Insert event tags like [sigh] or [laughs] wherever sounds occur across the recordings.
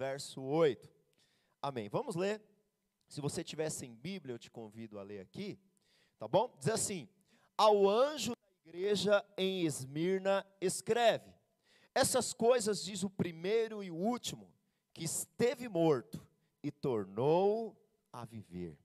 verso 8. Amém. Vamos ler. Se você tiver sem Bíblia, eu te convido a ler aqui, tá bom? Diz assim: Ao anjo da igreja em Esmirna, escreve: Essas coisas diz o primeiro e o último, que esteve morto e tornou a viver.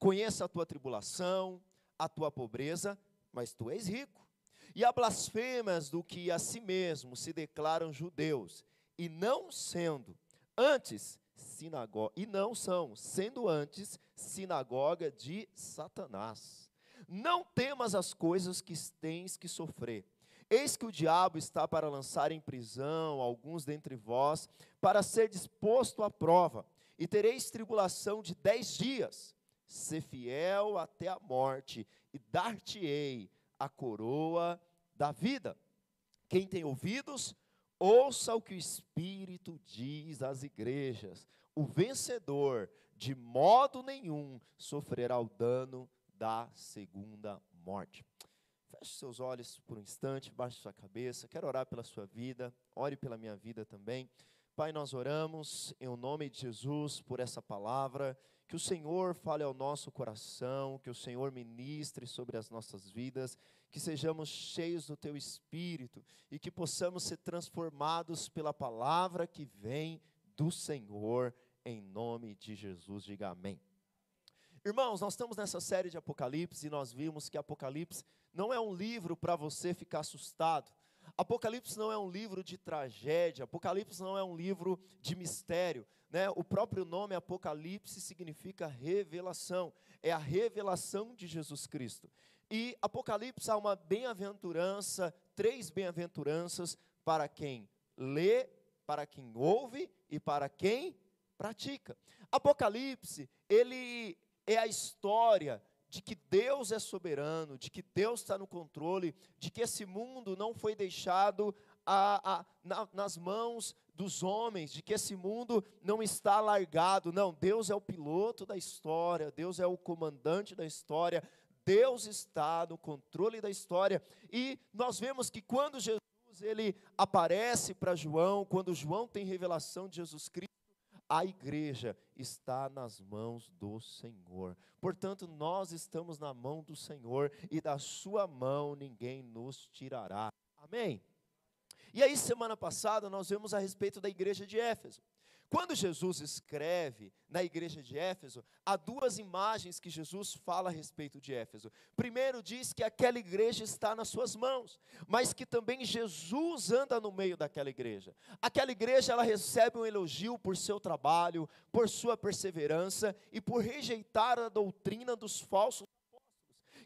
Conheça a tua tribulação, a tua pobreza, mas tu és rico. E há blasfemas do que a si mesmo se declaram judeus, e não sendo antes sinagoga, e não são, sendo antes sinagoga de Satanás. Não temas as coisas que tens que sofrer. Eis que o diabo está para lançar em prisão alguns dentre vós, para ser disposto à prova, e tereis tribulação de dez dias. Ser fiel até a morte, e dar-te-ei a coroa da vida. Quem tem ouvidos, ouça o que o Espírito diz às igrejas. O vencedor, de modo nenhum, sofrerá o dano da segunda morte. Feche seus olhos por um instante, baixe sua cabeça. Quero orar pela sua vida, ore pela minha vida também. Pai, nós oramos em nome de Jesus por essa palavra. Que o Senhor fale ao nosso coração, que o Senhor ministre sobre as nossas vidas, que sejamos cheios do Teu Espírito e que possamos ser transformados pela palavra que vem do Senhor, em nome de Jesus. Diga amém. Irmãos, nós estamos nessa série de Apocalipse e nós vimos que Apocalipse não é um livro para você ficar assustado. Apocalipse não é um livro de tragédia, Apocalipse não é um livro de mistério. Né? O próprio nome Apocalipse significa revelação, é a revelação de Jesus Cristo. E Apocalipse há uma bem-aventurança, três bem-aventuranças para quem lê, para quem ouve e para quem pratica. Apocalipse, ele é a história de que Deus é soberano, de que Deus está no controle, de que esse mundo não foi deixado a, a, na, nas mãos dos homens, de que esse mundo não está largado. Não, Deus é o piloto da história, Deus é o comandante da história, Deus está no controle da história. E nós vemos que quando Jesus ele aparece para João, quando João tem revelação de Jesus Cristo, a igreja está nas mãos do Senhor. Portanto, nós estamos na mão do Senhor e da sua mão ninguém nos tirará. Amém? E aí, semana passada, nós vemos a respeito da igreja de Éfeso. Quando Jesus escreve na igreja de Éfeso, há duas imagens que Jesus fala a respeito de Éfeso. Primeiro, diz que aquela igreja está nas suas mãos, mas que também Jesus anda no meio daquela igreja. Aquela igreja, ela recebe um elogio por seu trabalho, por sua perseverança e por rejeitar a doutrina dos falsos apóstolos,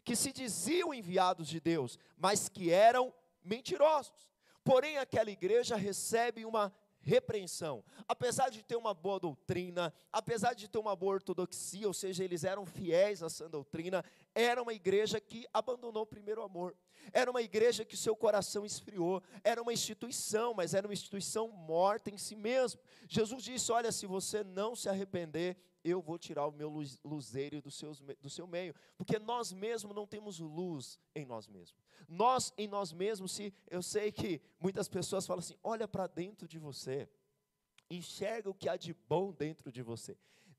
que se diziam enviados de Deus, mas que eram mentirosos. Porém, aquela igreja recebe uma repreensão. Apesar de ter uma boa doutrina, apesar de ter uma boa ortodoxia, ou seja, eles eram fiéis a essa doutrina, era uma igreja que abandonou o primeiro amor. Era uma igreja que seu coração esfriou, era uma instituição, mas era uma instituição morta em si mesmo. Jesus disse: Olha, se você não se arrepender, eu vou tirar o meu luzeiro do, do seu meio, porque nós mesmos não temos luz em nós mesmos. Nós em nós mesmos, se eu sei que muitas pessoas falam assim, olha para dentro de você, enxerga o que há de bom dentro de você.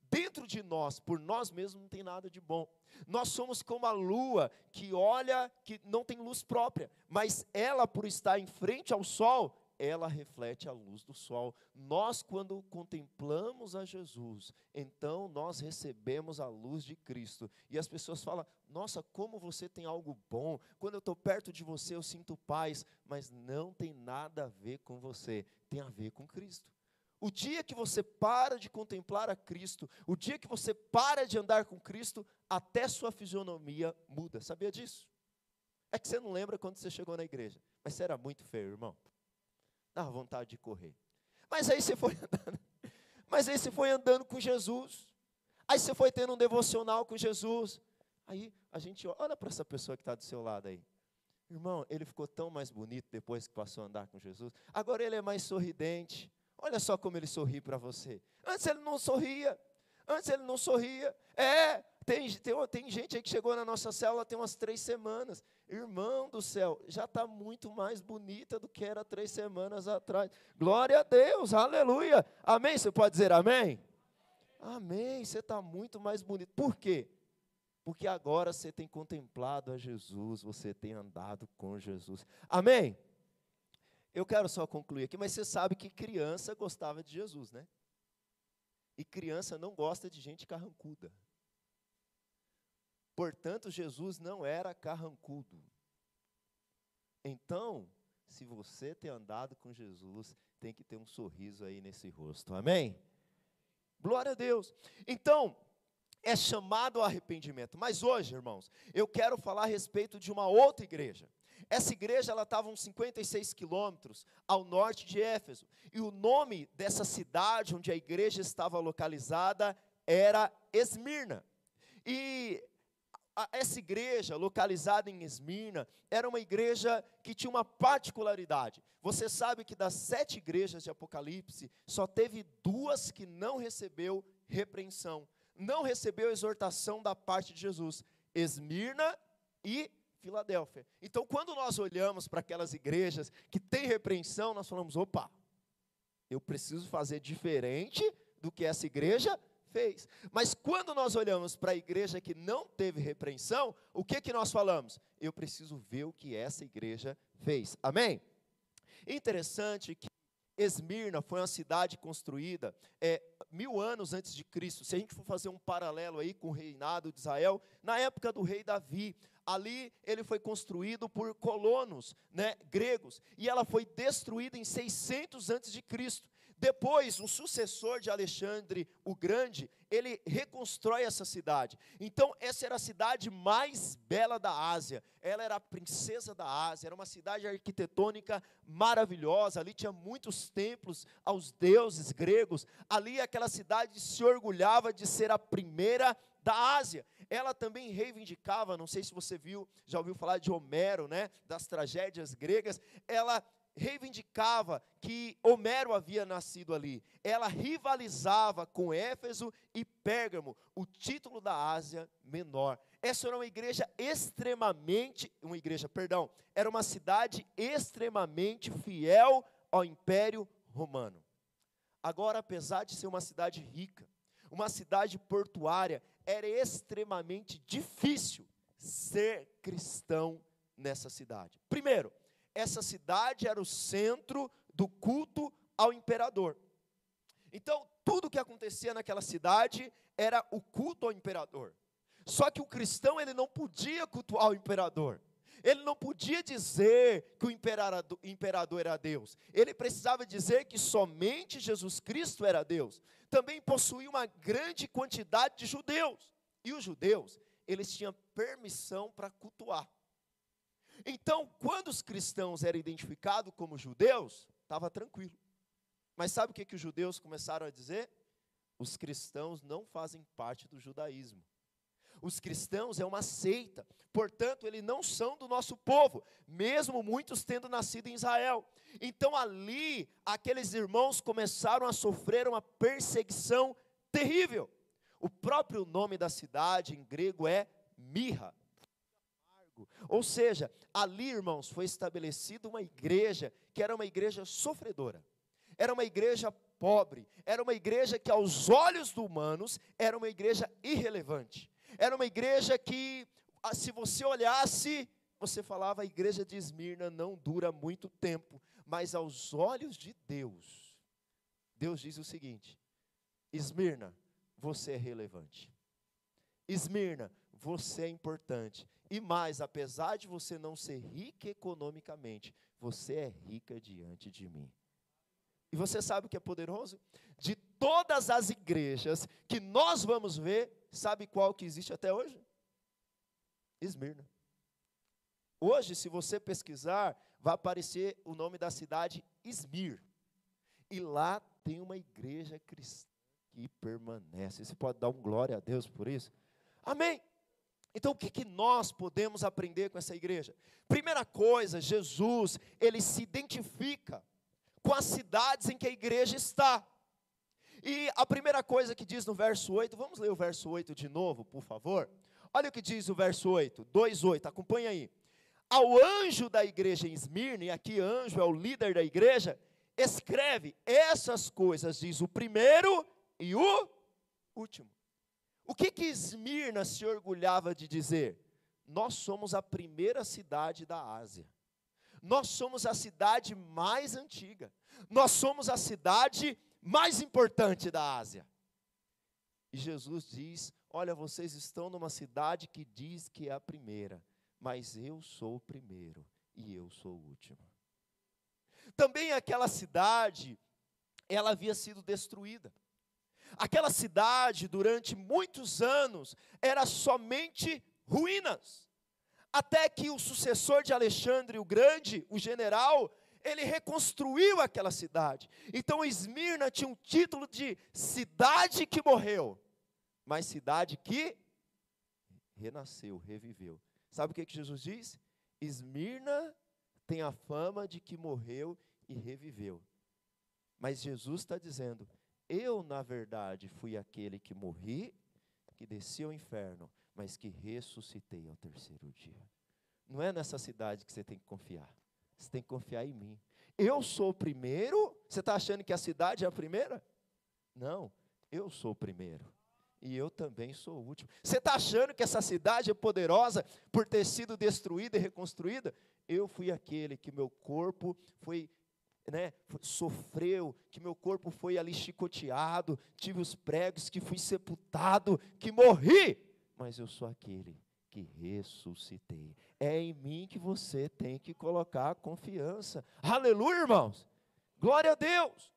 Dentro de nós, por nós mesmos, não tem nada de bom. Nós somos como a lua que olha, que não tem luz própria, mas ela, por estar em frente ao sol, ela reflete a luz do sol. Nós, quando contemplamos a Jesus, então nós recebemos a luz de Cristo. E as pessoas falam: Nossa, como você tem algo bom. Quando eu estou perto de você, eu sinto paz. Mas não tem nada a ver com você, tem a ver com Cristo. O dia que você para de contemplar a Cristo, o dia que você para de andar com Cristo, até sua fisionomia muda. Sabia disso? É que você não lembra quando você chegou na igreja, mas você era muito feio, irmão dava vontade de correr. Mas aí você foi [laughs] andando, mas aí você foi andando com Jesus. Aí você foi tendo um devocional com Jesus. Aí a gente olha para essa pessoa que está do seu lado aí. Irmão, ele ficou tão mais bonito depois que passou a andar com Jesus. Agora ele é mais sorridente. Olha só como ele sorri para você. Antes ele não sorria. Antes ele não sorria. É, Tem, tem, tem gente aí que chegou na nossa célula tem umas três semanas. Irmão do céu, já está muito mais bonita do que era três semanas atrás. Glória a Deus, aleluia. Amém? Você pode dizer amém? Amém, você está muito mais bonito. Por quê? Porque agora você tem contemplado a Jesus, você tem andado com Jesus. Amém? Eu quero só concluir aqui, mas você sabe que criança gostava de Jesus, né? E criança não gosta de gente carrancuda. Portanto, Jesus não era carrancudo. Então, se você tem andado com Jesus, tem que ter um sorriso aí nesse rosto. Amém? Glória a Deus. Então, é chamado ao arrependimento. Mas hoje, irmãos, eu quero falar a respeito de uma outra igreja. Essa igreja ela estava uns 56 quilômetros ao norte de Éfeso. E o nome dessa cidade onde a igreja estava localizada era Esmirna. E essa igreja, localizada em Esmirna, era uma igreja que tinha uma particularidade. Você sabe que das sete igrejas de Apocalipse, só teve duas que não recebeu repreensão, não recebeu exortação da parte de Jesus: Esmirna e Filadélfia. Então, quando nós olhamos para aquelas igrejas que têm repreensão, nós falamos: opa, eu preciso fazer diferente do que essa igreja fez. Mas quando nós olhamos para a igreja que não teve repreensão, o que que nós falamos? Eu preciso ver o que essa igreja fez. Amém? Interessante que Esmirna foi uma cidade construída é, mil anos antes de Cristo. Se a gente for fazer um paralelo aí com o reinado de Israel, na época do rei Davi, ali ele foi construído por colonos né, gregos, e ela foi destruída em 600 antes de Cristo. Depois, um sucessor de Alexandre o Grande, ele reconstrói essa cidade. Então, essa era a cidade mais bela da Ásia. Ela era a princesa da Ásia, era uma cidade arquitetônica maravilhosa. Ali tinha muitos templos aos deuses gregos. Ali, aquela cidade se orgulhava de ser a primeira da Ásia. Ela também reivindicava, não sei se você viu, já ouviu falar de Homero, né, das tragédias gregas. Ela reivindicava que Homero havia nascido ali. Ela rivalizava com Éfeso e Pérgamo, o título da Ásia Menor. Essa era uma igreja extremamente, uma igreja, perdão, era uma cidade extremamente fiel ao Império Romano. Agora, apesar de ser uma cidade rica, uma cidade portuária, era extremamente difícil ser cristão nessa cidade. Primeiro, essa cidade era o centro do culto ao imperador. Então, tudo que acontecia naquela cidade era o culto ao imperador. Só que o cristão ele não podia cultuar o imperador. Ele não podia dizer que o imperador, imperador era Deus. Ele precisava dizer que somente Jesus Cristo era Deus. Também possuía uma grande quantidade de judeus. E os judeus, eles tinham permissão para cultuar. Então, quando os cristãos eram identificados como judeus, estava tranquilo. Mas sabe o que, que os judeus começaram a dizer? Os cristãos não fazem parte do judaísmo. Os cristãos é uma seita, portanto, eles não são do nosso povo, mesmo muitos tendo nascido em Israel. Então, ali, aqueles irmãos começaram a sofrer uma perseguição terrível. O próprio nome da cidade em grego é Mirra, ou seja, ali, irmãos, foi estabelecida uma igreja que era uma igreja sofredora, era uma igreja pobre, era uma igreja que, aos olhos dos humanos, era uma igreja irrelevante, era uma igreja que, ah, se você olhasse, você falava, a igreja de Esmirna não dura muito tempo, mas aos olhos de Deus, Deus diz o seguinte: Esmirna, você é relevante. Esmirna, você é importante. E mais, apesar de você não ser rica economicamente, você é rica diante de mim. E você sabe o que é poderoso? De todas as igrejas que nós vamos ver, sabe qual que existe até hoje? Esmirna. Hoje, se você pesquisar, vai aparecer o nome da cidade Esmir. E lá tem uma igreja cristã que permanece. Você pode dar um glória a Deus por isso? Amém. Então, o que, que nós podemos aprender com essa igreja? Primeira coisa, Jesus, ele se identifica com as cidades em que a igreja está. E a primeira coisa que diz no verso 8, vamos ler o verso 8 de novo, por favor? Olha o que diz o verso 8, 2:8, acompanha aí. Ao anjo da igreja em Esmirna, e aqui anjo é o líder da igreja, escreve essas coisas, diz o primeiro e o último. O que que Esmirna se orgulhava de dizer? Nós somos a primeira cidade da Ásia. Nós somos a cidade mais antiga. Nós somos a cidade mais importante da Ásia. E Jesus diz: Olha, vocês estão numa cidade que diz que é a primeira, mas eu sou o primeiro e eu sou o último. Também aquela cidade, ela havia sido destruída. Aquela cidade, durante muitos anos, era somente ruínas. Até que o sucessor de Alexandre o Grande, o general, ele reconstruiu aquela cidade. Então Esmirna tinha um título de cidade que morreu, mas cidade que renasceu, reviveu. Sabe o que, Jesus diz? Esmirna tem a fama de que morreu e reviveu. Mas Jesus está dizendo: eu, na verdade, fui aquele que morri, que desci ao inferno, mas que ressuscitei ao terceiro dia. Não é nessa cidade que você tem que confiar. Você tem que confiar em mim. Eu sou o primeiro. Você está achando que a cidade é a primeira? Não, eu sou o primeiro. E eu também sou o último. Você está achando que essa cidade é poderosa por ter sido destruída e reconstruída? Eu fui aquele que meu corpo foi né, sofreu, que meu corpo foi ali chicoteado, tive os pregos, que fui sepultado, que morri, mas eu sou aquele que ressuscitei. É em mim que você tem que colocar confiança. Aleluia, irmãos. Glória a Deus.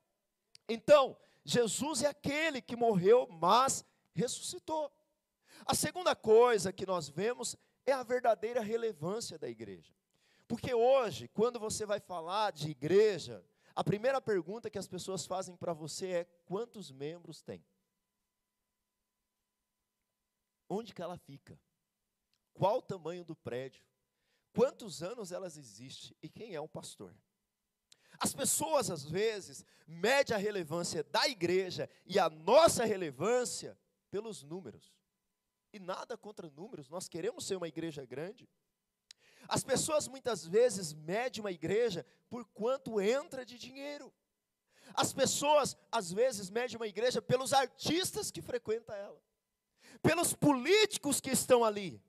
Então, Jesus é aquele que morreu, mas ressuscitou. A segunda coisa que nós vemos é a verdadeira relevância da igreja. Porque hoje, quando você vai falar de igreja, a primeira pergunta que as pessoas fazem para você é: quantos membros tem? Onde que ela fica? Qual o tamanho do prédio? Quantos anos elas existem? E quem é o pastor? As pessoas, às vezes, medem a relevância da igreja e a nossa relevância pelos números. E nada contra números, nós queremos ser uma igreja grande. As pessoas muitas vezes medem uma igreja por quanto entra de dinheiro. As pessoas, às vezes, medem uma igreja pelos artistas que frequentam ela, pelos políticos que estão ali.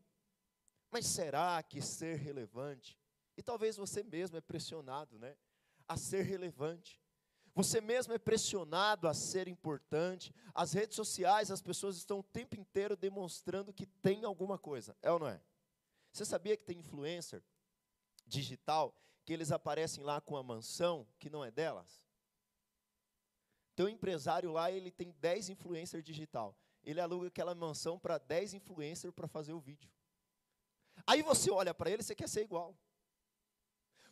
Mas será que ser relevante? E talvez você mesmo é pressionado, né? A ser relevante. Você mesmo é pressionado a ser importante. As redes sociais, as pessoas estão o tempo inteiro demonstrando que tem alguma coisa. É ou não é? Você sabia que tem influencer digital que eles aparecem lá com a mansão que não é delas? Tem um empresário lá, ele tem 10 influencers digital. Ele aluga aquela mansão para 10 influencers para fazer o vídeo. Aí você olha para ele você quer ser igual.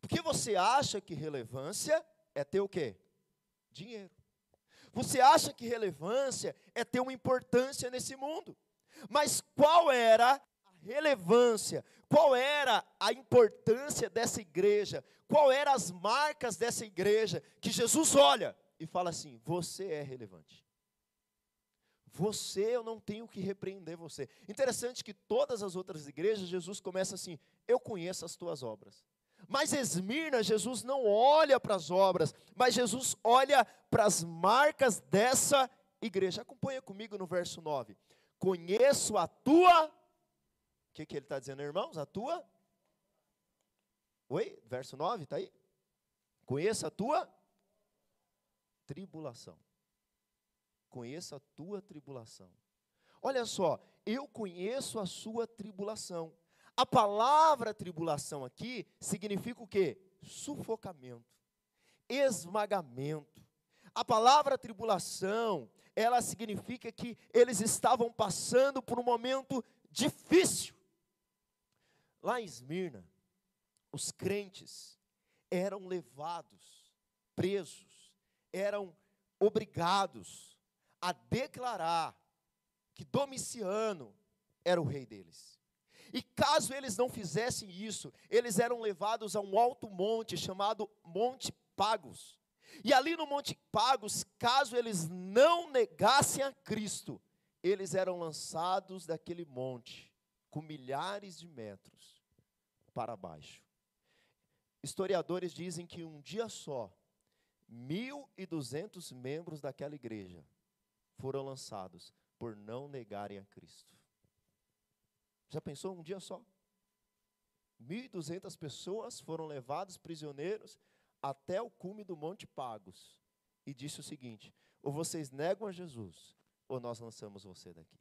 Porque você acha que relevância é ter o quê? Dinheiro. Você acha que relevância é ter uma importância nesse mundo. Mas qual era relevância? Qual era a importância dessa igreja? Qual eram as marcas dessa igreja que Jesus olha e fala assim: você é relevante. Você, eu não tenho que repreender você. Interessante que todas as outras igrejas, Jesus começa assim: Eu conheço as tuas obras. Mas Esmirna, Jesus não olha para as obras, mas Jesus olha para as marcas dessa igreja. Acompanha comigo no verso 9. Conheço a tua. Que, que ele está dizendo, irmãos? A tua. Oi? Verso 9, está aí? Conheço a tua tribulação conheça a tua tribulação. Olha só, eu conheço a sua tribulação. A palavra tribulação aqui significa o quê? Sufocamento, esmagamento. A palavra tribulação, ela significa que eles estavam passando por um momento difícil. Lá em Esmirna, os crentes eram levados, presos, eram obrigados a declarar que Domiciano era o rei deles. E caso eles não fizessem isso, eles eram levados a um alto monte chamado Monte Pagos. E ali no Monte Pagos, caso eles não negassem a Cristo, eles eram lançados daquele monte, com milhares de metros para baixo. Historiadores dizem que um dia só, 1.200 membros daquela igreja foram lançados por não negarem a Cristo. Já pensou um dia só? 1.200 pessoas foram levados prisioneiros até o cume do Monte Pagos e disse o seguinte: ou vocês negam a Jesus, ou nós lançamos você daqui.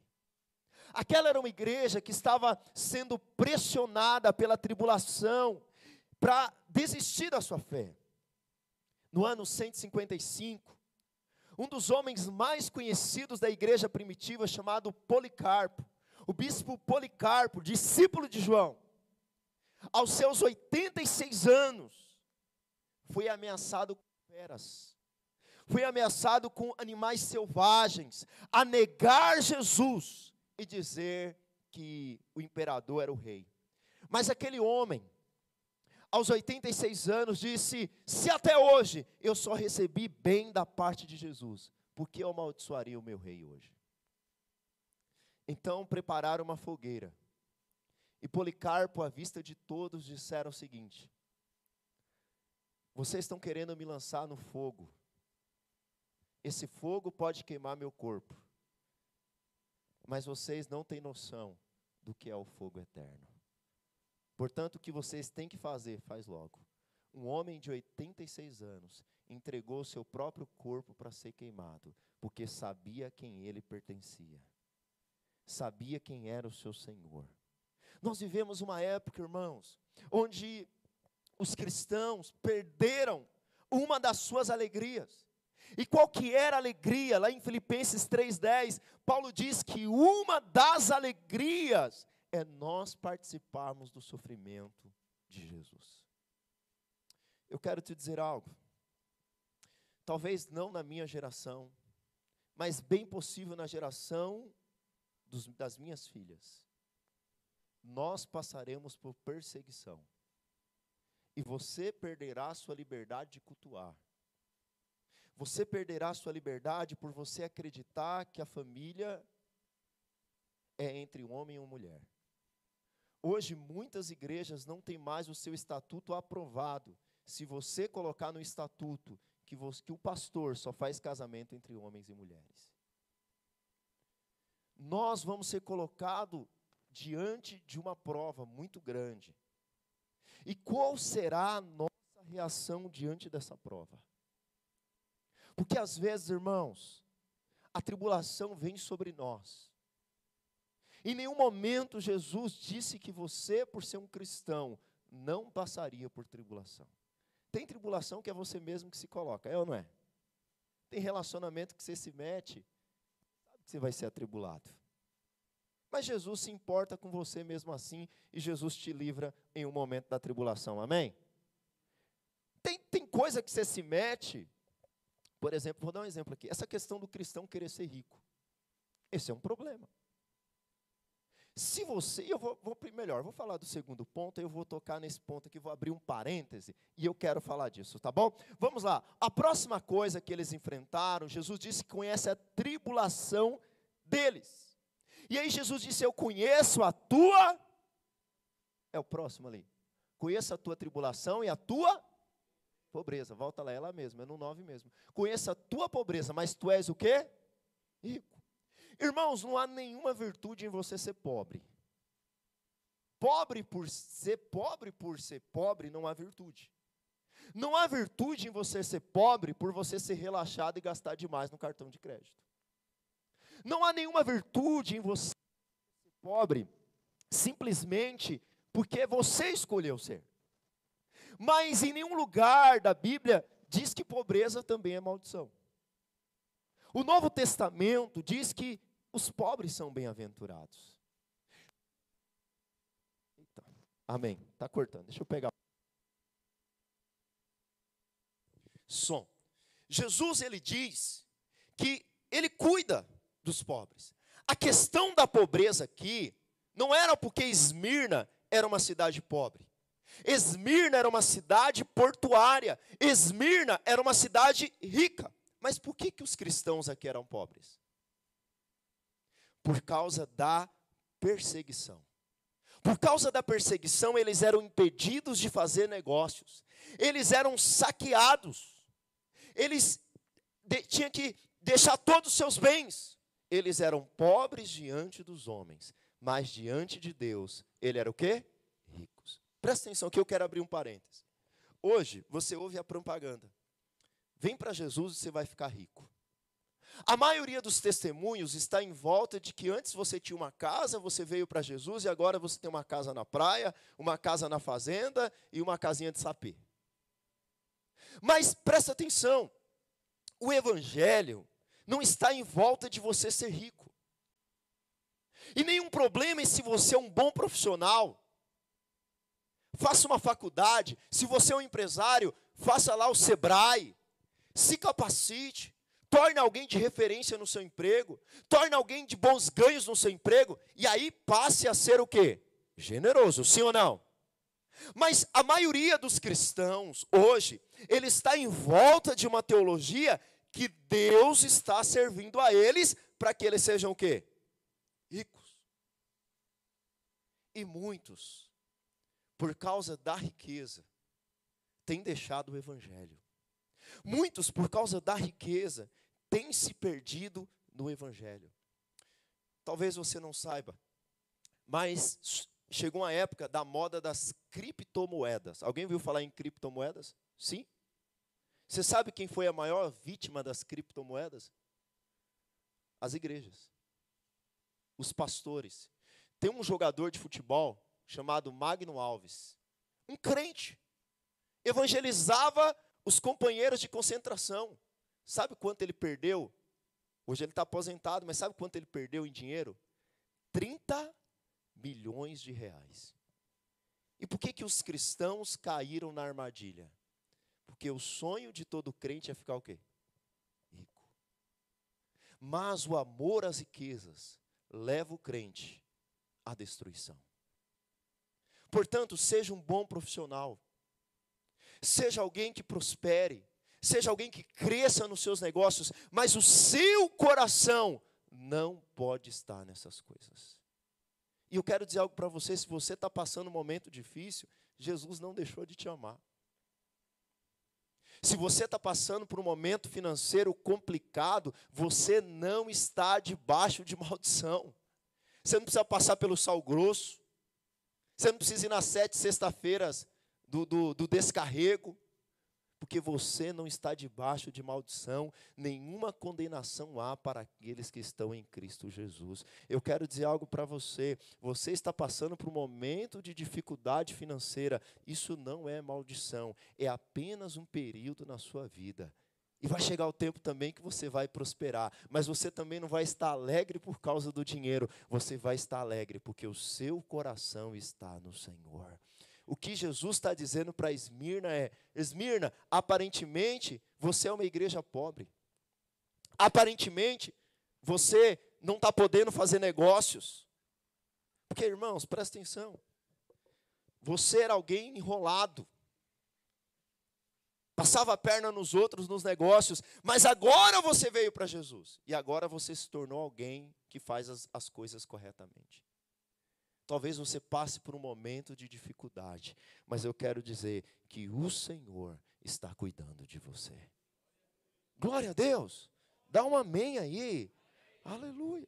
Aquela era uma igreja que estava sendo pressionada pela tribulação para desistir da sua fé. No ano 155, um dos homens mais conhecidos da igreja primitiva, chamado Policarpo, o bispo Policarpo, discípulo de João, aos seus 86 anos, foi ameaçado com feras, foi ameaçado com animais selvagens, a negar Jesus e dizer que o imperador era o rei. Mas aquele homem, aos 86 anos, disse: Se até hoje eu só recebi bem da parte de Jesus, por que eu amaldiçoaria o meu rei hoje? Então prepararam uma fogueira. E Policarpo, à vista de todos, disseram o seguinte: Vocês estão querendo me lançar no fogo. Esse fogo pode queimar meu corpo. Mas vocês não têm noção do que é o fogo eterno. Portanto, o que vocês têm que fazer, faz logo. Um homem de 86 anos entregou seu próprio corpo para ser queimado, porque sabia quem ele pertencia. Sabia quem era o seu Senhor. Nós vivemos uma época, irmãos, onde os cristãos perderam uma das suas alegrias. E qual que era a alegria? Lá em Filipenses 3:10, Paulo diz que uma das alegrias é nós participarmos do sofrimento de Jesus. Eu quero te dizer algo. Talvez não na minha geração, mas bem possível na geração dos, das minhas filhas. Nós passaremos por perseguição. E você perderá sua liberdade de cultuar. Você perderá sua liberdade por você acreditar que a família é entre um homem e uma mulher. Hoje, muitas igrejas não têm mais o seu estatuto aprovado. Se você colocar no estatuto que, você, que o pastor só faz casamento entre homens e mulheres, nós vamos ser colocados diante de uma prova muito grande. E qual será a nossa reação diante dessa prova? Porque às vezes, irmãos, a tribulação vem sobre nós. Em nenhum momento Jesus disse que você, por ser um cristão, não passaria por tribulação. Tem tribulação que é você mesmo que se coloca, é ou não é? Tem relacionamento que você se mete, sabe que você vai ser atribulado. Mas Jesus se importa com você mesmo assim e Jesus te livra em um momento da tribulação, amém? Tem, tem coisa que você se mete, por exemplo, vou dar um exemplo aqui, essa questão do cristão querer ser rico. Esse é um problema. Se você, eu vou, vou melhor, vou falar do segundo ponto, eu vou tocar nesse ponto aqui, vou abrir um parêntese e eu quero falar disso, tá bom? Vamos lá. A próxima coisa que eles enfrentaram, Jesus disse que conhece a tribulação deles. E aí Jesus disse: Eu conheço a tua. É o próximo ali. Conheço a tua tribulação e a tua pobreza. Volta lá, ela mesma, é no 9 mesmo. Conheça a tua pobreza, mas tu és o quê? Rico. Irmãos, não há nenhuma virtude em você ser pobre. Pobre por ser pobre por ser pobre, não há virtude. Não há virtude em você ser pobre por você ser relaxado e gastar demais no cartão de crédito. Não há nenhuma virtude em você ser pobre simplesmente porque você escolheu ser. Mas em nenhum lugar da Bíblia diz que pobreza também é maldição. O Novo Testamento diz que os pobres são bem-aventurados. Amém. Está cortando. Deixa eu pegar. Som. Jesus ele diz que ele cuida dos pobres. A questão da pobreza aqui não era porque Esmirna era uma cidade pobre. Esmirna era uma cidade portuária. Esmirna era uma cidade rica. Mas por que, que os cristãos aqui eram pobres? Por causa da perseguição. Por causa da perseguição, eles eram impedidos de fazer negócios. Eles eram saqueados. Eles tinham que deixar todos os seus bens. Eles eram pobres diante dos homens, mas diante de Deus, ele era o quê? Presta atenção que eu quero abrir um parênteses. Hoje, você ouve a propaganda. Vem para Jesus e você vai ficar rico. A maioria dos testemunhos está em volta de que antes você tinha uma casa, você veio para Jesus e agora você tem uma casa na praia, uma casa na fazenda e uma casinha de sapê. Mas presta atenção, o evangelho não está em volta de você ser rico. E nenhum problema em se você é um bom profissional, faça uma faculdade, se você é um empresário, faça lá o Sebrae, se capacite, torne alguém de referência no seu emprego, torne alguém de bons ganhos no seu emprego, e aí passe a ser o quê? Generoso, sim ou não? Mas a maioria dos cristãos hoje, ele está em volta de uma teologia que Deus está servindo a eles para que eles sejam o quê? Ricos. E muitos, por causa da riqueza, têm deixado o evangelho. Muitos, por causa da riqueza, têm se perdido no evangelho. Talvez você não saiba, mas chegou uma época da moda das criptomoedas. Alguém viu falar em criptomoedas? Sim? Você sabe quem foi a maior vítima das criptomoedas? As igrejas. Os pastores. Tem um jogador de futebol chamado Magno Alves. Um crente. Evangelizava os companheiros de concentração. Sabe quanto ele perdeu? Hoje ele está aposentado, mas sabe quanto ele perdeu em dinheiro? 30 milhões de reais. E por que, que os cristãos caíram na armadilha? Porque o sonho de todo crente é ficar o quê? Rico. Mas o amor às riquezas leva o crente à destruição. Portanto, seja um bom profissional. Seja alguém que prospere, seja alguém que cresça nos seus negócios, mas o seu coração não pode estar nessas coisas. E eu quero dizer algo para você: se você está passando um momento difícil, Jesus não deixou de te amar. Se você está passando por um momento financeiro complicado, você não está debaixo de maldição. Você não precisa passar pelo sal grosso. Você não precisa ir nas sete sexta-feiras do, do, do descarrego porque você não está debaixo de maldição, nenhuma condenação há para aqueles que estão em Cristo Jesus. Eu quero dizer algo para você: você está passando por um momento de dificuldade financeira, isso não é maldição, é apenas um período na sua vida. E vai chegar o tempo também que você vai prosperar, mas você também não vai estar alegre por causa do dinheiro, você vai estar alegre porque o seu coração está no Senhor. O que Jesus está dizendo para Esmirna é: Esmirna, aparentemente você é uma igreja pobre. Aparentemente você não está podendo fazer negócios. Porque, irmãos, presta atenção. Você era alguém enrolado. Passava a perna nos outros nos negócios, mas agora você veio para Jesus. E agora você se tornou alguém que faz as, as coisas corretamente. Talvez você passe por um momento de dificuldade, mas eu quero dizer que o Senhor está cuidando de você. Glória a Deus. Dá um amém aí. Aleluia.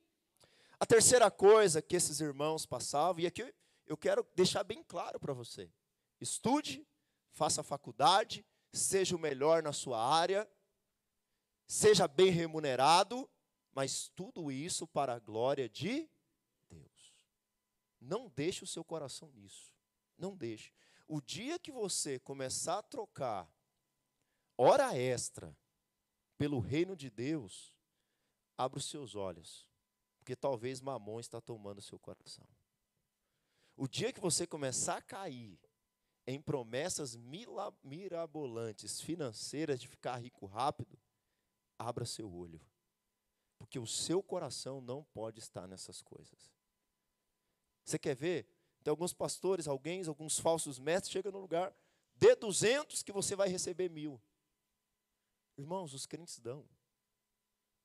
A terceira coisa que esses irmãos passavam, e aqui eu quero deixar bem claro para você: estude, faça faculdade, seja o melhor na sua área, seja bem remunerado, mas tudo isso para a glória de não deixe o seu coração nisso. Não deixe. O dia que você começar a trocar hora extra pelo reino de Deus, abra os seus olhos, porque talvez mamon está tomando seu coração. O dia que você começar a cair em promessas mirabolantes financeiras de ficar rico rápido, abra seu olho, porque o seu coração não pode estar nessas coisas. Você quer ver? Tem alguns pastores, alguém, alguns falsos mestres, chega no lugar, dê 200 que você vai receber mil. Irmãos, os crentes dão.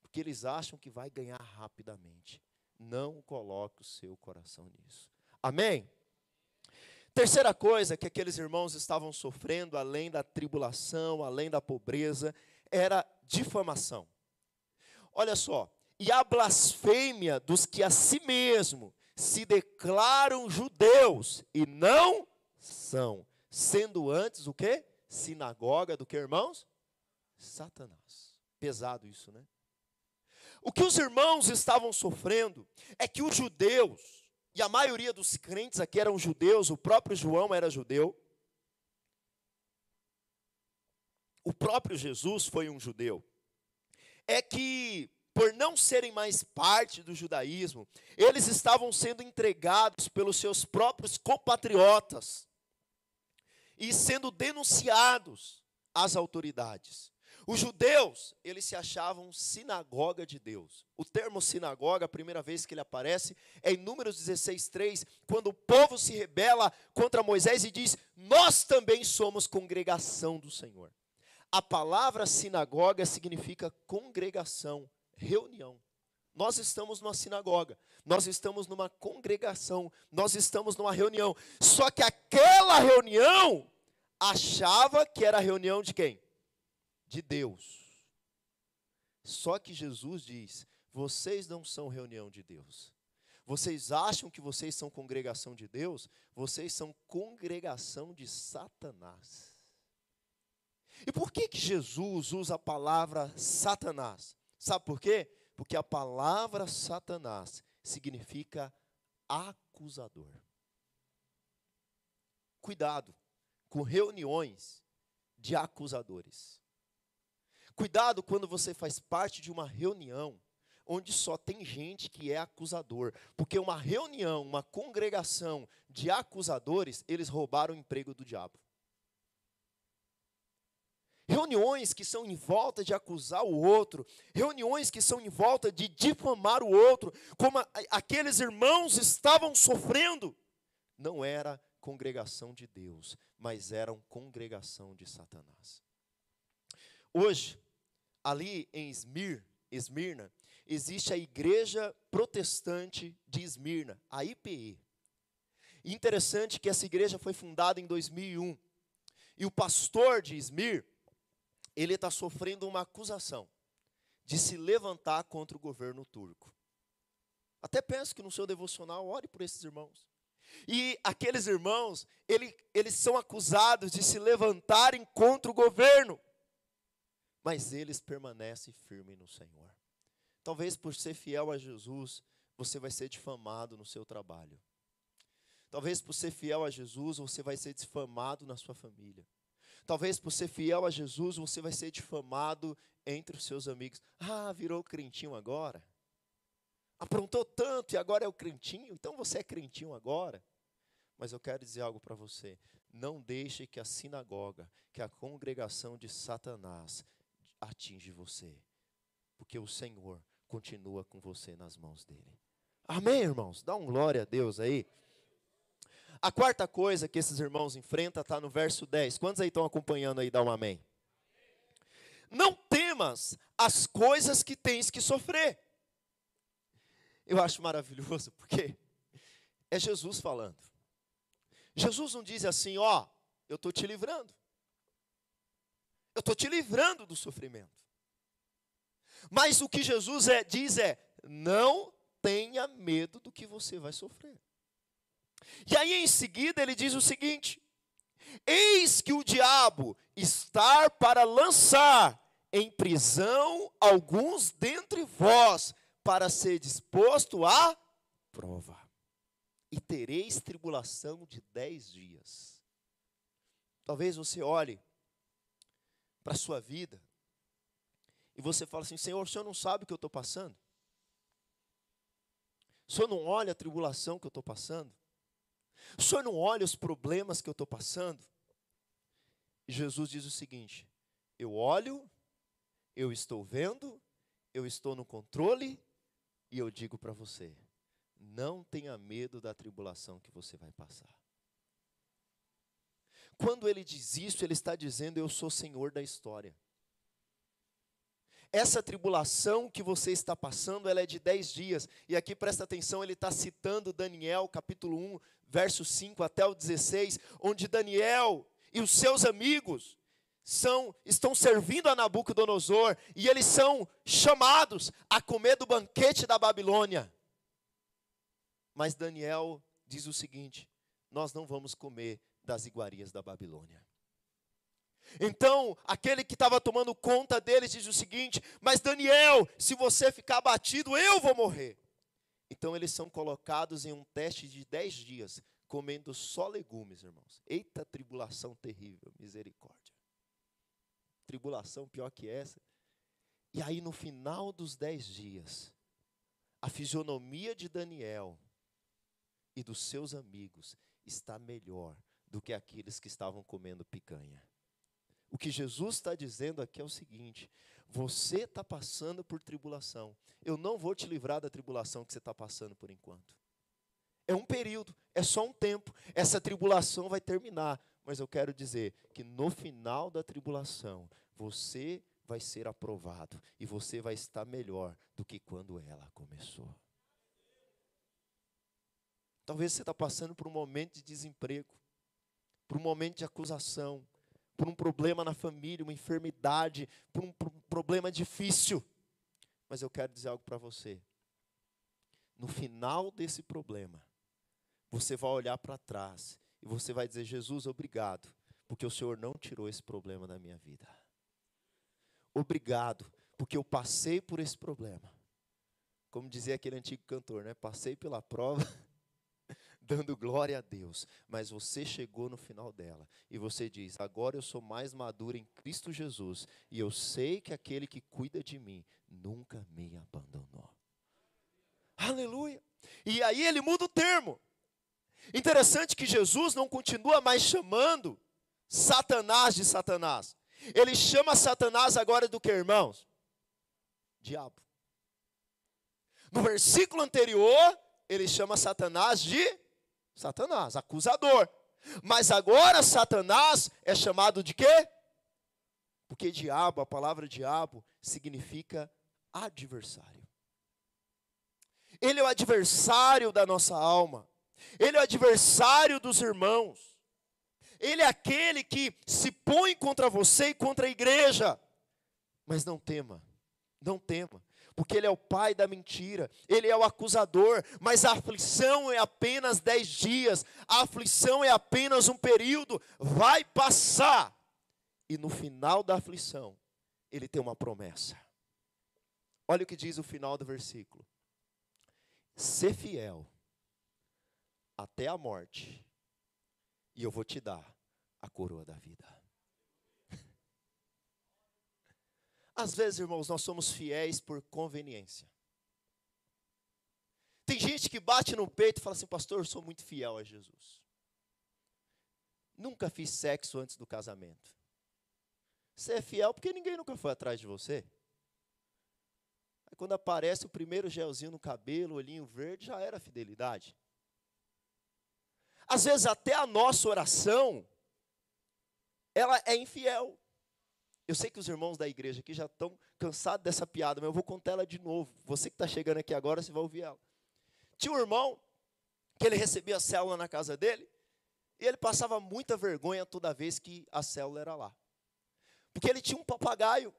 Porque eles acham que vai ganhar rapidamente. Não coloque o seu coração nisso. Amém? Terceira coisa que aqueles irmãos estavam sofrendo, além da tribulação, além da pobreza, era difamação. Olha só, e a blasfêmia dos que a si mesmo se declaram judeus e não são, sendo antes o quê? Sinagoga do que, irmãos? Satanás. Pesado isso, né? O que os irmãos estavam sofrendo é que os judeus, e a maioria dos crentes aqui eram judeus, o próprio João era judeu, o próprio Jesus foi um judeu, é que por não serem mais parte do judaísmo, eles estavam sendo entregados pelos seus próprios compatriotas e sendo denunciados às autoridades. Os judeus, eles se achavam sinagoga de Deus. O termo sinagoga, a primeira vez que ele aparece, é em Números 16:3, quando o povo se rebela contra Moisés e diz: "Nós também somos congregação do Senhor". A palavra sinagoga significa congregação, reunião. Nós estamos numa sinagoga, nós estamos numa congregação, nós estamos numa reunião. Só que aquela reunião achava que era a reunião de quem? De Deus. Só que Jesus diz: vocês não são reunião de Deus. Vocês acham que vocês são congregação de Deus? Vocês são congregação de Satanás. E por que, que Jesus usa a palavra Satanás? Sabe por quê? Porque a palavra Satanás significa acusador. Cuidado com reuniões de acusadores. Cuidado quando você faz parte de uma reunião onde só tem gente que é acusador, porque uma reunião, uma congregação de acusadores, eles roubaram o emprego do diabo. Reuniões que são em volta de acusar o outro, reuniões que são em volta de difamar o outro, como a, aqueles irmãos estavam sofrendo, não era congregação de Deus, mas eram congregação de Satanás. Hoje, ali em Esmir, Esmirna, existe a Igreja Protestante de Esmirna, a IPE. Interessante que essa igreja foi fundada em 2001. E o pastor de Esmir, ele está sofrendo uma acusação de se levantar contra o governo turco. Até penso que no seu devocional, ore por esses irmãos. E aqueles irmãos, ele, eles são acusados de se levantarem contra o governo, mas eles permanecem firmes no Senhor. Talvez por ser fiel a Jesus, você vai ser difamado no seu trabalho. Talvez por ser fiel a Jesus, você vai ser difamado na sua família. Talvez por ser fiel a Jesus, você vai ser difamado entre os seus amigos. Ah, virou crentinho agora. Aprontou tanto e agora é o crentinho, então você é crentinho agora. Mas eu quero dizer algo para você. Não deixe que a sinagoga, que a congregação de Satanás atinge você. Porque o Senhor continua com você nas mãos dele. Amém, irmãos? Dá um glória a Deus aí. A quarta coisa que esses irmãos enfrentam está no verso 10. Quantos aí estão acompanhando aí? Dá um amém. Não temas as coisas que tens que sofrer. Eu acho maravilhoso, porque é Jesus falando. Jesus não diz assim, ó, eu estou te livrando. Eu estou te livrando do sofrimento. Mas o que Jesus é, diz é: não tenha medo do que você vai sofrer. E aí em seguida ele diz o seguinte: Eis que o diabo está para lançar em prisão alguns dentre vós, para ser disposto à prova. E tereis tribulação de dez dias. Talvez você olhe para a sua vida e você fala assim: Senhor, o senhor não sabe o que eu estou passando? O senhor não olha a tribulação que eu estou passando? O senhor não olha os problemas que eu estou passando? E Jesus diz o seguinte: eu olho, eu estou vendo, eu estou no controle, e eu digo para você: não tenha medo da tribulação que você vai passar. Quando ele diz isso, ele está dizendo: Eu sou senhor da história. Essa tribulação que você está passando, ela é de 10 dias. E aqui presta atenção, ele está citando Daniel, capítulo 1, verso 5 até o 16, onde Daniel e os seus amigos são estão servindo a Nabucodonosor e eles são chamados a comer do banquete da Babilônia. Mas Daniel diz o seguinte: nós não vamos comer das iguarias da Babilônia. Então, aquele que estava tomando conta deles diz o seguinte: Mas Daniel, se você ficar abatido, eu vou morrer. Então, eles são colocados em um teste de dez dias, comendo só legumes, irmãos. Eita, tribulação terrível, misericórdia. Tribulação pior que essa. E aí, no final dos dez dias, a fisionomia de Daniel e dos seus amigos está melhor do que aqueles que estavam comendo picanha. O que Jesus está dizendo aqui é o seguinte: você está passando por tribulação. Eu não vou te livrar da tribulação que você está passando por enquanto. É um período, é só um tempo. Essa tribulação vai terminar. Mas eu quero dizer que no final da tribulação, você vai ser aprovado e você vai estar melhor do que quando ela começou. Talvez você está passando por um momento de desemprego, por um momento de acusação, por um problema na família, uma enfermidade, por um, problema difícil. Mas eu quero dizer algo para você. No final desse problema, você vai olhar para trás e você vai dizer: Jesus, obrigado, porque o Senhor não tirou esse problema da minha vida. Obrigado, porque eu passei por esse problema. Como dizia aquele antigo cantor, né? Passei pela prova dando glória a Deus, mas você chegou no final dela e você diz: agora eu sou mais maduro em Cristo Jesus e eu sei que aquele que cuida de mim nunca me abandonou. Aleluia! E aí ele muda o termo. Interessante que Jesus não continua mais chamando Satanás de Satanás. Ele chama Satanás agora do que, irmãos? Diabo. No versículo anterior, ele chama Satanás de Satanás, acusador. Mas agora Satanás é chamado de quê? Porque diabo, a palavra diabo, significa adversário. Ele é o adversário da nossa alma. Ele é o adversário dos irmãos. Ele é aquele que se põe contra você e contra a igreja. Mas não tema, não tema porque ele é o pai da mentira, ele é o acusador, mas a aflição é apenas dez dias, a aflição é apenas um período, vai passar, e no final da aflição, ele tem uma promessa. Olha o que diz o final do versículo: ser fiel até a morte, e eu vou te dar a coroa da vida. Às vezes, irmãos, nós somos fiéis por conveniência. Tem gente que bate no peito e fala assim, pastor, eu sou muito fiel a Jesus. Nunca fiz sexo antes do casamento. Você é fiel porque ninguém nunca foi atrás de você. Aí quando aparece o primeiro gelzinho no cabelo, olhinho verde, já era fidelidade. Às vezes até a nossa oração, ela é infiel. Eu sei que os irmãos da igreja aqui já estão cansados dessa piada, mas eu vou contar ela de novo. Você que está chegando aqui agora, você vai ouvir ela. Tinha um irmão que ele recebia a célula na casa dele, e ele passava muita vergonha toda vez que a célula era lá. Porque ele tinha um papagaio.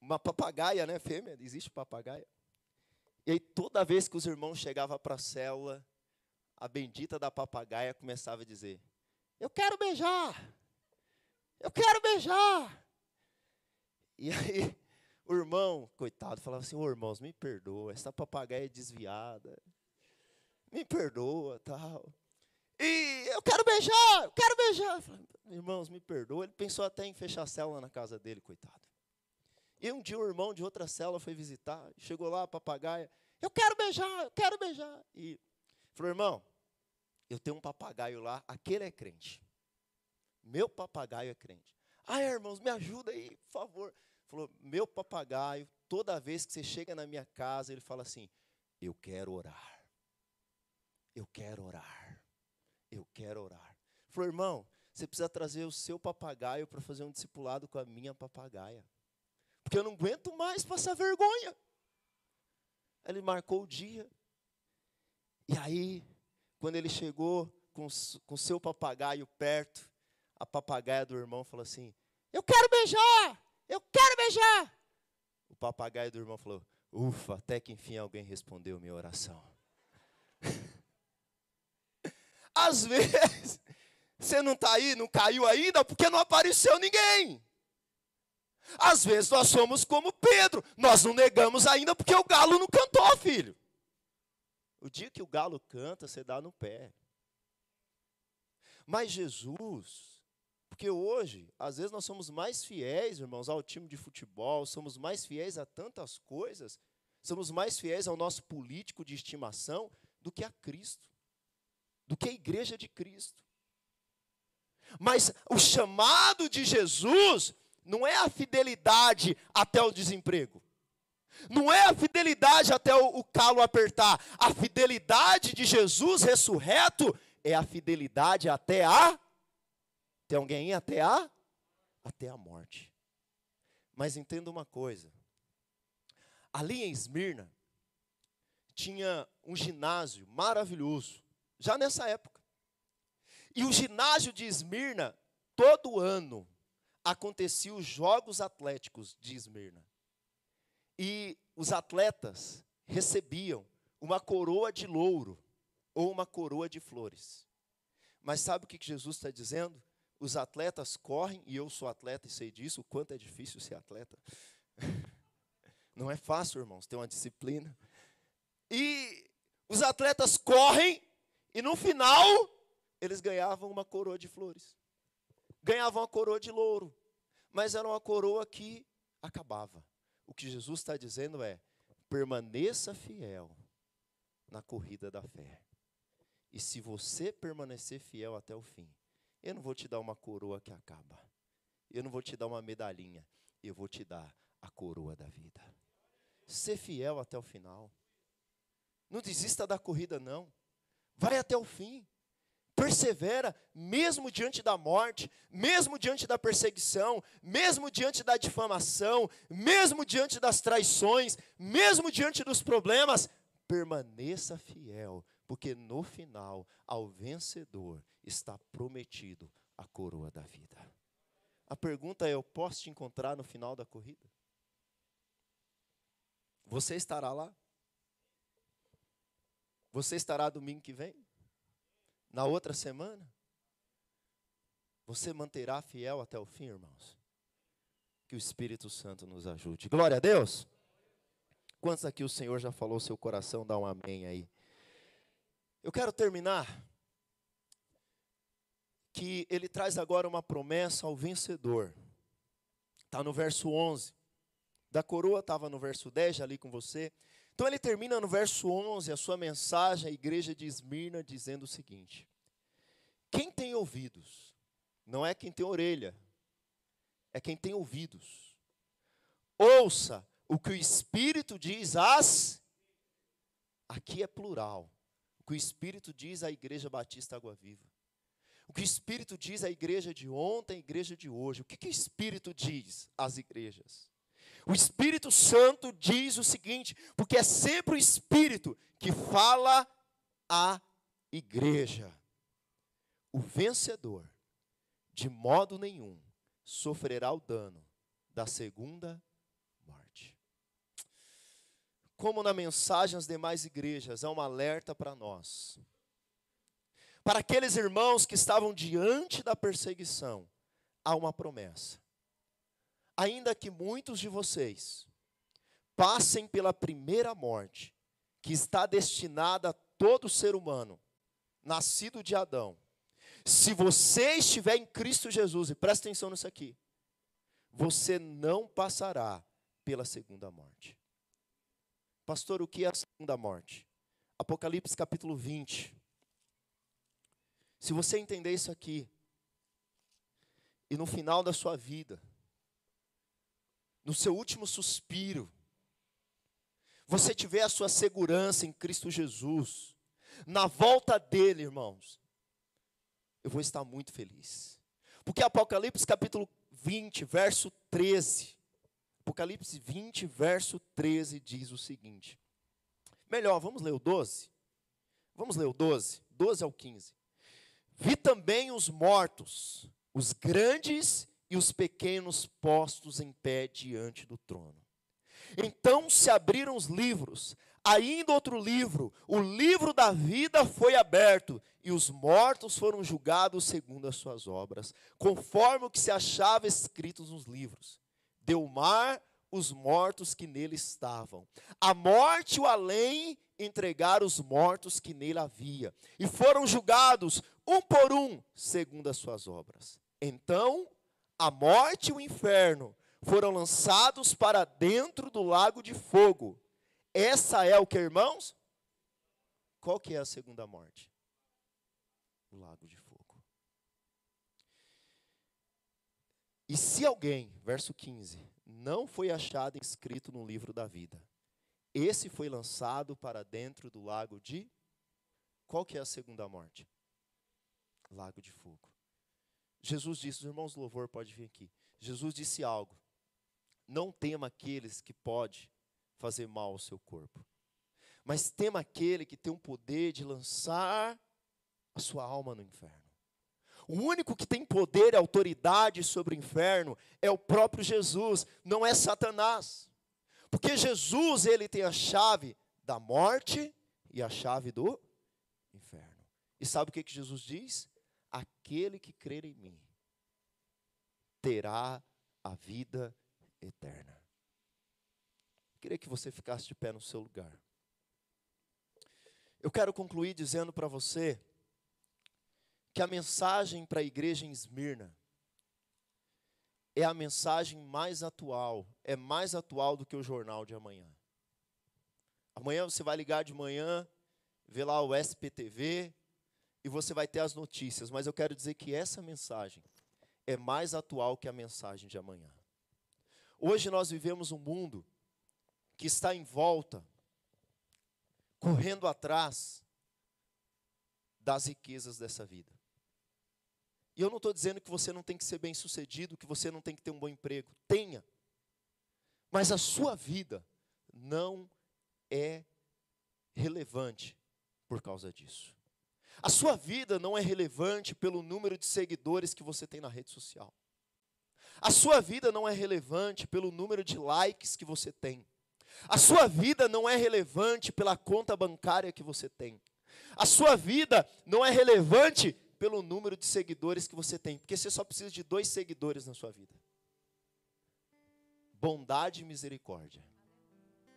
Uma papagaia, né, fêmea? Existe papagaia. E aí toda vez que os irmãos chegavam para a célula, a bendita da papagaia começava a dizer: Eu quero beijar. Eu quero beijar. E aí, o irmão, coitado, falava assim: Ô oh, irmãos, me perdoa, essa papagaia é desviada. Me perdoa, tal. E eu quero beijar, eu quero beijar. Falei, irmãos, me perdoa. Ele pensou até em fechar a célula na casa dele, coitado. E um dia um irmão de outra célula foi visitar, chegou lá, a papagaia, eu quero beijar, eu quero beijar. E falou, irmão, eu tenho um papagaio lá, aquele é crente. Meu papagaio é crente. Ah, irmãos, me ajuda aí, por favor. Falou, meu papagaio, toda vez que você chega na minha casa, ele fala assim: Eu quero orar. Eu quero orar. Eu quero orar. Falou, irmão, você precisa trazer o seu papagaio para fazer um discipulado com a minha papagaia. Porque eu não aguento mais passar vergonha. Ele marcou o dia. E aí, quando ele chegou com o seu papagaio perto, a papagaia do irmão falou assim: Eu quero beijar! Eu quero beijar! O papagaio do irmão falou: Ufa, até que enfim alguém respondeu minha oração. [laughs] Às vezes, você não está aí, não caiu ainda, porque não apareceu ninguém. Às vezes nós somos como Pedro, nós não negamos ainda porque o galo não cantou, filho. O dia que o galo canta, você dá no pé. Mas Jesus, porque hoje, às vezes nós somos mais fiéis, irmãos, ao time de futebol, somos mais fiéis a tantas coisas, somos mais fiéis ao nosso político de estimação do que a Cristo, do que a igreja de Cristo. Mas o chamado de Jesus não é a fidelidade até o desemprego. Não é a fidelidade até o, calo apertar. A fidelidade de Jesus ressurreto é a fidelidade até a. Tem alguém? Até a? Até a morte. Mas entenda uma coisa. Ali em Esmirna, tinha um ginásio maravilhoso, já nessa época. E o ginásio de Esmirna, todo ano, aconteciam os Jogos Atléticos de Esmirna. E os atletas recebiam uma coroa de louro ou uma coroa de flores. Mas sabe o que Jesus está dizendo? Os atletas correm, e eu sou atleta e sei disso, o quanto é difícil ser atleta. [laughs] Não é fácil, irmãos, ter uma disciplina. E os atletas correm, e no final, eles ganhavam uma coroa de flores. Ganhavam uma coroa de louro. Mas era uma coroa que acabava. O que Jesus está dizendo é: permaneça fiel na corrida da fé. E se você permanecer fiel até o fim, eu não vou te dar uma coroa que acaba. Eu não vou te dar uma medalhinha. Eu vou te dar a coroa da vida. Ser fiel até o final. Não desista da corrida, não. Vai até o fim persevera, mesmo diante da morte, mesmo diante da perseguição, mesmo diante da difamação, mesmo diante das traições, mesmo diante dos problemas, permaneça fiel, porque no final, ao vencedor, está prometido a coroa da vida. A pergunta é: eu posso te encontrar no final da corrida? Você estará lá? Você estará domingo que vem? na outra semana? Você manterá fiel até o fim, irmãos? Que o Espírito Santo nos ajude. Glória a Deus. Quantos aqui o Senhor já falou seu coração? Dá um amém aí. Eu quero terminar que ele traz agora uma promessa ao vencedor. Está no verso 11. Da coroa estava no verso 10, já ali com você. Então ele termina no verso 11 a sua mensagem à igreja de Esmirna dizendo o seguinte: Quem tem ouvidos, não é quem tem orelha, é quem tem ouvidos. Ouça o que o Espírito diz às Aqui é plural. O que o Espírito diz à Igreja Batista Água Viva. O que o Espírito diz à igreja de ontem, à igreja de hoje. O que, que o Espírito diz às igrejas? O Espírito Santo diz o seguinte, porque é sempre o Espírito que fala à igreja. O vencedor, de modo nenhum, sofrerá o dano da segunda. Como na mensagem às demais igrejas, há um alerta para nós. Para aqueles irmãos que estavam diante da perseguição, há uma promessa ainda que muitos de vocês passem pela primeira morte, que está destinada a todo ser humano, nascido de Adão, se você estiver em Cristo Jesus, e presta atenção nisso aqui, você não passará pela segunda morte. Pastor, o que é a segunda morte? Apocalipse capítulo 20. Se você entender isso aqui, e no final da sua vida, no seu último suspiro, você tiver a sua segurança em Cristo Jesus, na volta dele, irmãos, eu vou estar muito feliz. Porque Apocalipse capítulo 20, verso 13. Apocalipse 20, verso 13 diz o seguinte. Melhor, vamos ler o 12? Vamos ler o 12, 12 ao 15. Vi também os mortos, os grandes e os pequenos postos em pé diante do trono. Então se abriram os livros, ainda outro livro, o livro da vida foi aberto, e os mortos foram julgados segundo as suas obras, conforme o que se achava escrito nos livros. Deu mar os mortos que nele estavam. A morte o além entregaram os mortos que nele havia, e foram julgados um por um, segundo as suas obras. Então, a morte e o inferno foram lançados para dentro do lago de fogo. Essa é o que, irmãos? Qual que é a segunda morte? O lago de fogo. E se alguém, verso 15, não foi achado inscrito no livro da vida, esse foi lançado para dentro do lago de Qual que é a segunda morte? Lago de fogo. Jesus disse, os irmãos do louvor pode vir aqui. Jesus disse algo. Não tema aqueles que pode fazer mal ao seu corpo, mas tema aquele que tem o poder de lançar a sua alma no inferno. O único que tem poder e autoridade sobre o inferno é o próprio Jesus, não é Satanás. Porque Jesus, ele tem a chave da morte e a chave do inferno. E sabe o que, que Jesus diz? Aquele que crer em mim terá a vida eterna. Eu queria que você ficasse de pé no seu lugar. Eu quero concluir dizendo para você que a mensagem para a igreja em Esmirna é a mensagem mais atual, é mais atual do que o jornal de amanhã. Amanhã você vai ligar de manhã, ver lá o SPTV, e você vai ter as notícias, mas eu quero dizer que essa mensagem é mais atual que a mensagem de amanhã. Hoje nós vivemos um mundo que está em volta, correndo atrás das riquezas dessa vida. E eu não estou dizendo que você não tem que ser bem sucedido, que você não tem que ter um bom emprego. Tenha. Mas a sua vida não é relevante por causa disso. A sua vida não é relevante pelo número de seguidores que você tem na rede social. A sua vida não é relevante pelo número de likes que você tem. A sua vida não é relevante pela conta bancária que você tem. A sua vida não é relevante pelo número de seguidores que você tem, porque você só precisa de dois seguidores na sua vida: bondade e misericórdia.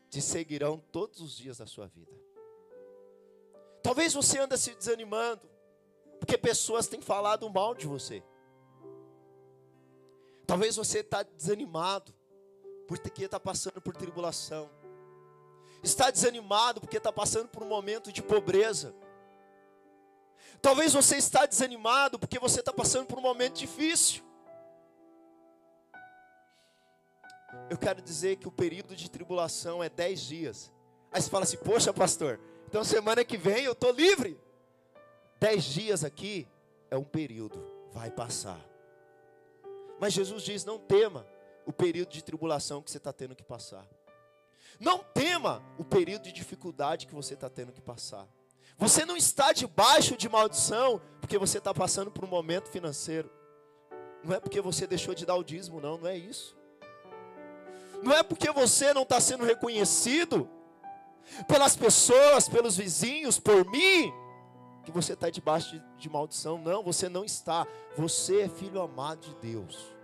Te seguirão todos os dias da sua vida. Talvez você anda se desanimando, porque pessoas têm falado mal de você. Talvez você está desanimado, porque está passando por tribulação. Está desanimado porque está passando por um momento de pobreza. Talvez você está desanimado porque você está passando por um momento difícil. Eu quero dizer que o período de tribulação é dez dias. Aí você fala assim, poxa pastor, então semana que vem eu estou livre. Dez dias aqui é um período, vai passar. Mas Jesus diz: não tema o período de tribulação que você está tendo que passar. Não tema o período de dificuldade que você está tendo que passar. Você não está debaixo de maldição porque você está passando por um momento financeiro. Não é porque você deixou de dar o dízimo, não, não é isso. Não é porque você não está sendo reconhecido pelas pessoas, pelos vizinhos, por mim, que você está debaixo de, de maldição. Não, você não está. Você é filho amado de Deus.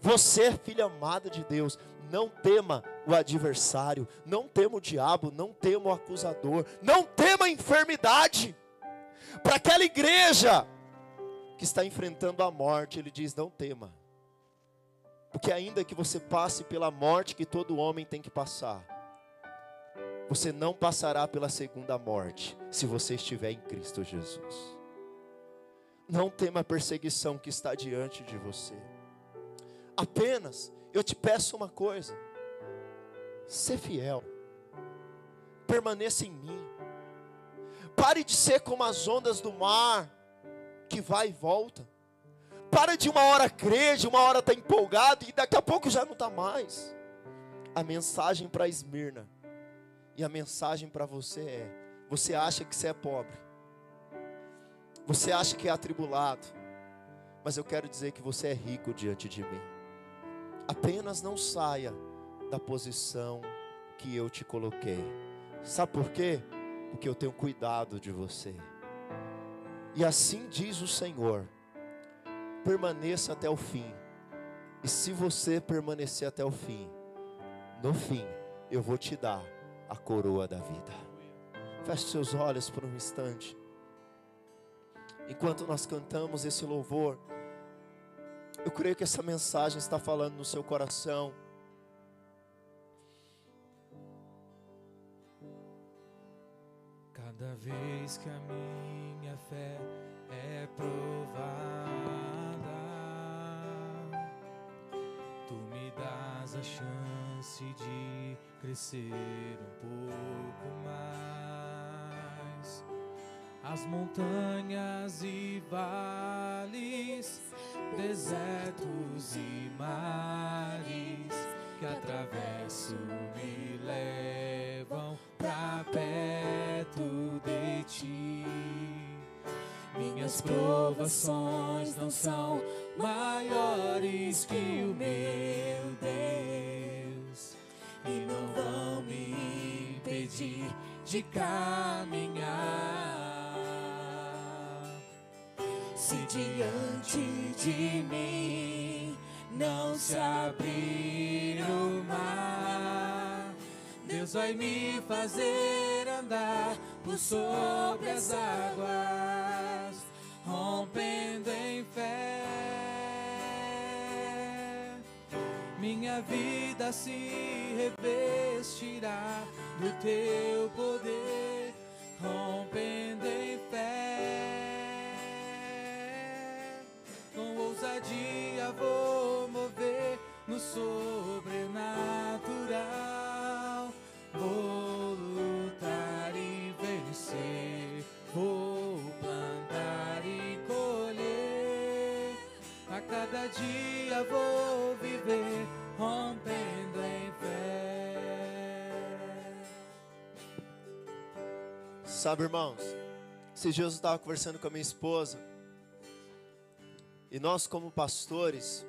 Você filho amado de Deus. Não tema o adversário, não tema o diabo, não tema o acusador, não tema a enfermidade. Para aquela igreja que está enfrentando a morte, ele diz: não tema, porque ainda que você passe pela morte que todo homem tem que passar, você não passará pela segunda morte se você estiver em Cristo Jesus. Não tema a perseguição que está diante de você. Apenas eu te peço uma coisa: ser fiel. permaneça em mim. Pare de ser como as ondas do mar, que vai e volta. Para de uma hora crer, de uma hora estar tá empolgado e daqui a pouco já não está mais. A mensagem para Esmirna e a mensagem para você é: você acha que você é pobre, você acha que é atribulado, mas eu quero dizer que você é rico diante de mim. Apenas não saia da posição que eu te coloquei. Sabe por quê? Porque eu tenho cuidado de você. E assim diz o Senhor: permaneça até o fim. E se você permanecer até o fim, no fim, eu vou te dar a coroa da vida. Feche seus olhos por um instante. Enquanto nós cantamos esse louvor, eu creio que essa mensagem está falando no seu coração. Cada vez que a minha fé é provada, tu me das a chance de crescer um pouco mais. As montanhas e vales, desertos e mares que atravesso me levam pra perto de ti. Minhas provações não são maiores que o meu Deus e não vão me impedir de caminhar. Se diante de mim não se abrir o mar, Deus vai me fazer andar por sobre as águas, rompendo em fé. Minha vida se revestirá do teu poder, rompendo Com ousadia vou mover no sobrenatural. Vou lutar e vencer. Vou plantar e colher. A cada dia vou viver rompendo em fé. Sabe, irmãos, dias eu estava conversando com a minha esposa, e nós, como pastores,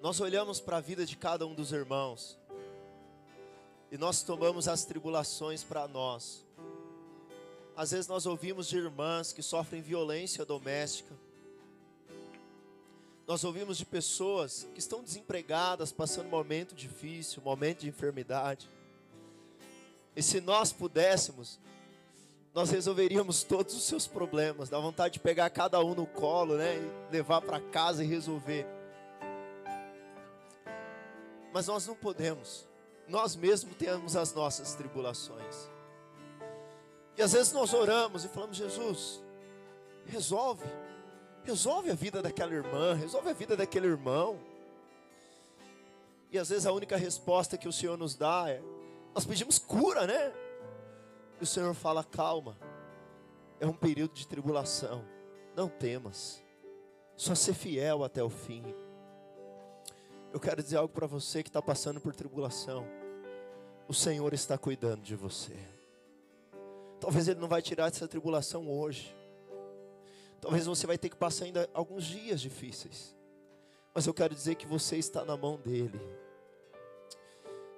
nós olhamos para a vida de cada um dos irmãos, e nós tomamos as tribulações para nós. Às vezes nós ouvimos de irmãs que sofrem violência doméstica, nós ouvimos de pessoas que estão desempregadas, passando um momento difícil, momento de enfermidade. E se nós pudéssemos, nós resolveríamos todos os seus problemas. Dá vontade de pegar cada um no colo, né? E levar para casa e resolver. Mas nós não podemos. Nós mesmos temos as nossas tribulações. E às vezes nós oramos e falamos: Jesus, resolve. Resolve a vida daquela irmã, resolve a vida daquele irmão. E às vezes a única resposta que o Senhor nos dá é: nós pedimos cura, né? E o Senhor fala: calma, é um período de tribulação, não temas, só ser fiel até o fim. Eu quero dizer algo para você que está passando por tribulação. O Senhor está cuidando de você. Talvez Ele não vai tirar essa tribulação hoje. Talvez você vai ter que passar ainda alguns dias difíceis. Mas eu quero dizer que você está na mão dele.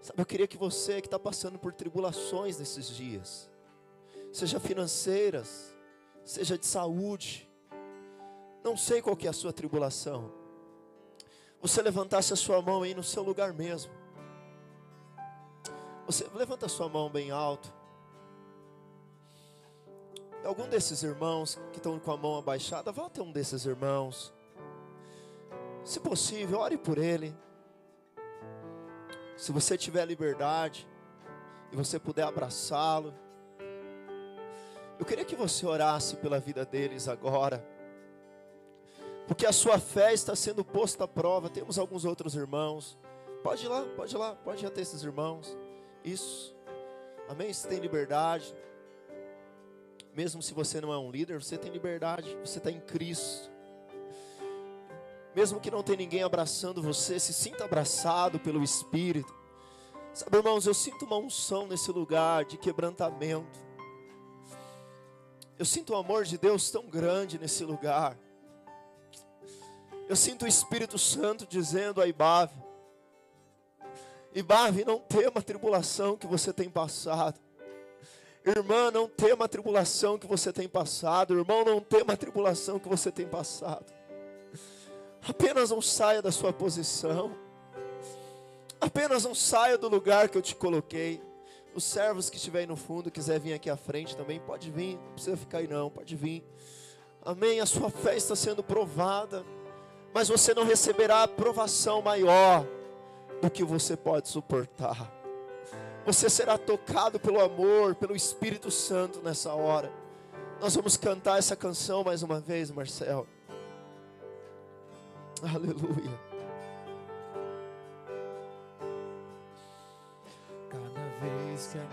Sabe, eu queria que você que está passando por tribulações nesses dias, seja financeiras, seja de saúde, não sei qual que é a sua tribulação, você levantasse a sua mão aí no seu lugar mesmo. Você levanta a sua mão bem alto algum desses irmãos que estão com a mão abaixada, vá até um desses irmãos. Se possível, ore por ele. Se você tiver liberdade e você puder abraçá-lo, eu queria que você orasse pela vida deles agora, porque a sua fé está sendo posta à prova. Temos alguns outros irmãos. Pode ir lá, pode ir lá, pode ir até esses irmãos. Isso. Amém? Você tem liberdade. Mesmo se você não é um líder, você tem liberdade. Você está em Cristo. Mesmo que não tenha ninguém abraçando você, se sinta abraçado pelo Espírito. Sabe, irmãos, eu sinto uma unção nesse lugar de quebrantamento. Eu sinto o amor de Deus tão grande nesse lugar. Eu sinto o Espírito Santo dizendo a Ibave: Ibave, não tema a tribulação que você tem passado. Irmã, não tema a tribulação que você tem passado. Irmão, não tema a tribulação que você tem passado. Apenas não saia da sua posição. Apenas não saia do lugar que eu te coloquei. Os servos que estiverem no fundo, quiser vir aqui à frente também, pode vir. Não precisa ficar aí não, pode vir. Amém. A sua fé está sendo provada. Mas você não receberá aprovação maior do que você pode suportar. Você será tocado pelo amor, pelo Espírito Santo nessa hora. Nós vamos cantar essa canção mais uma vez, Marcel. Aleluia. Cada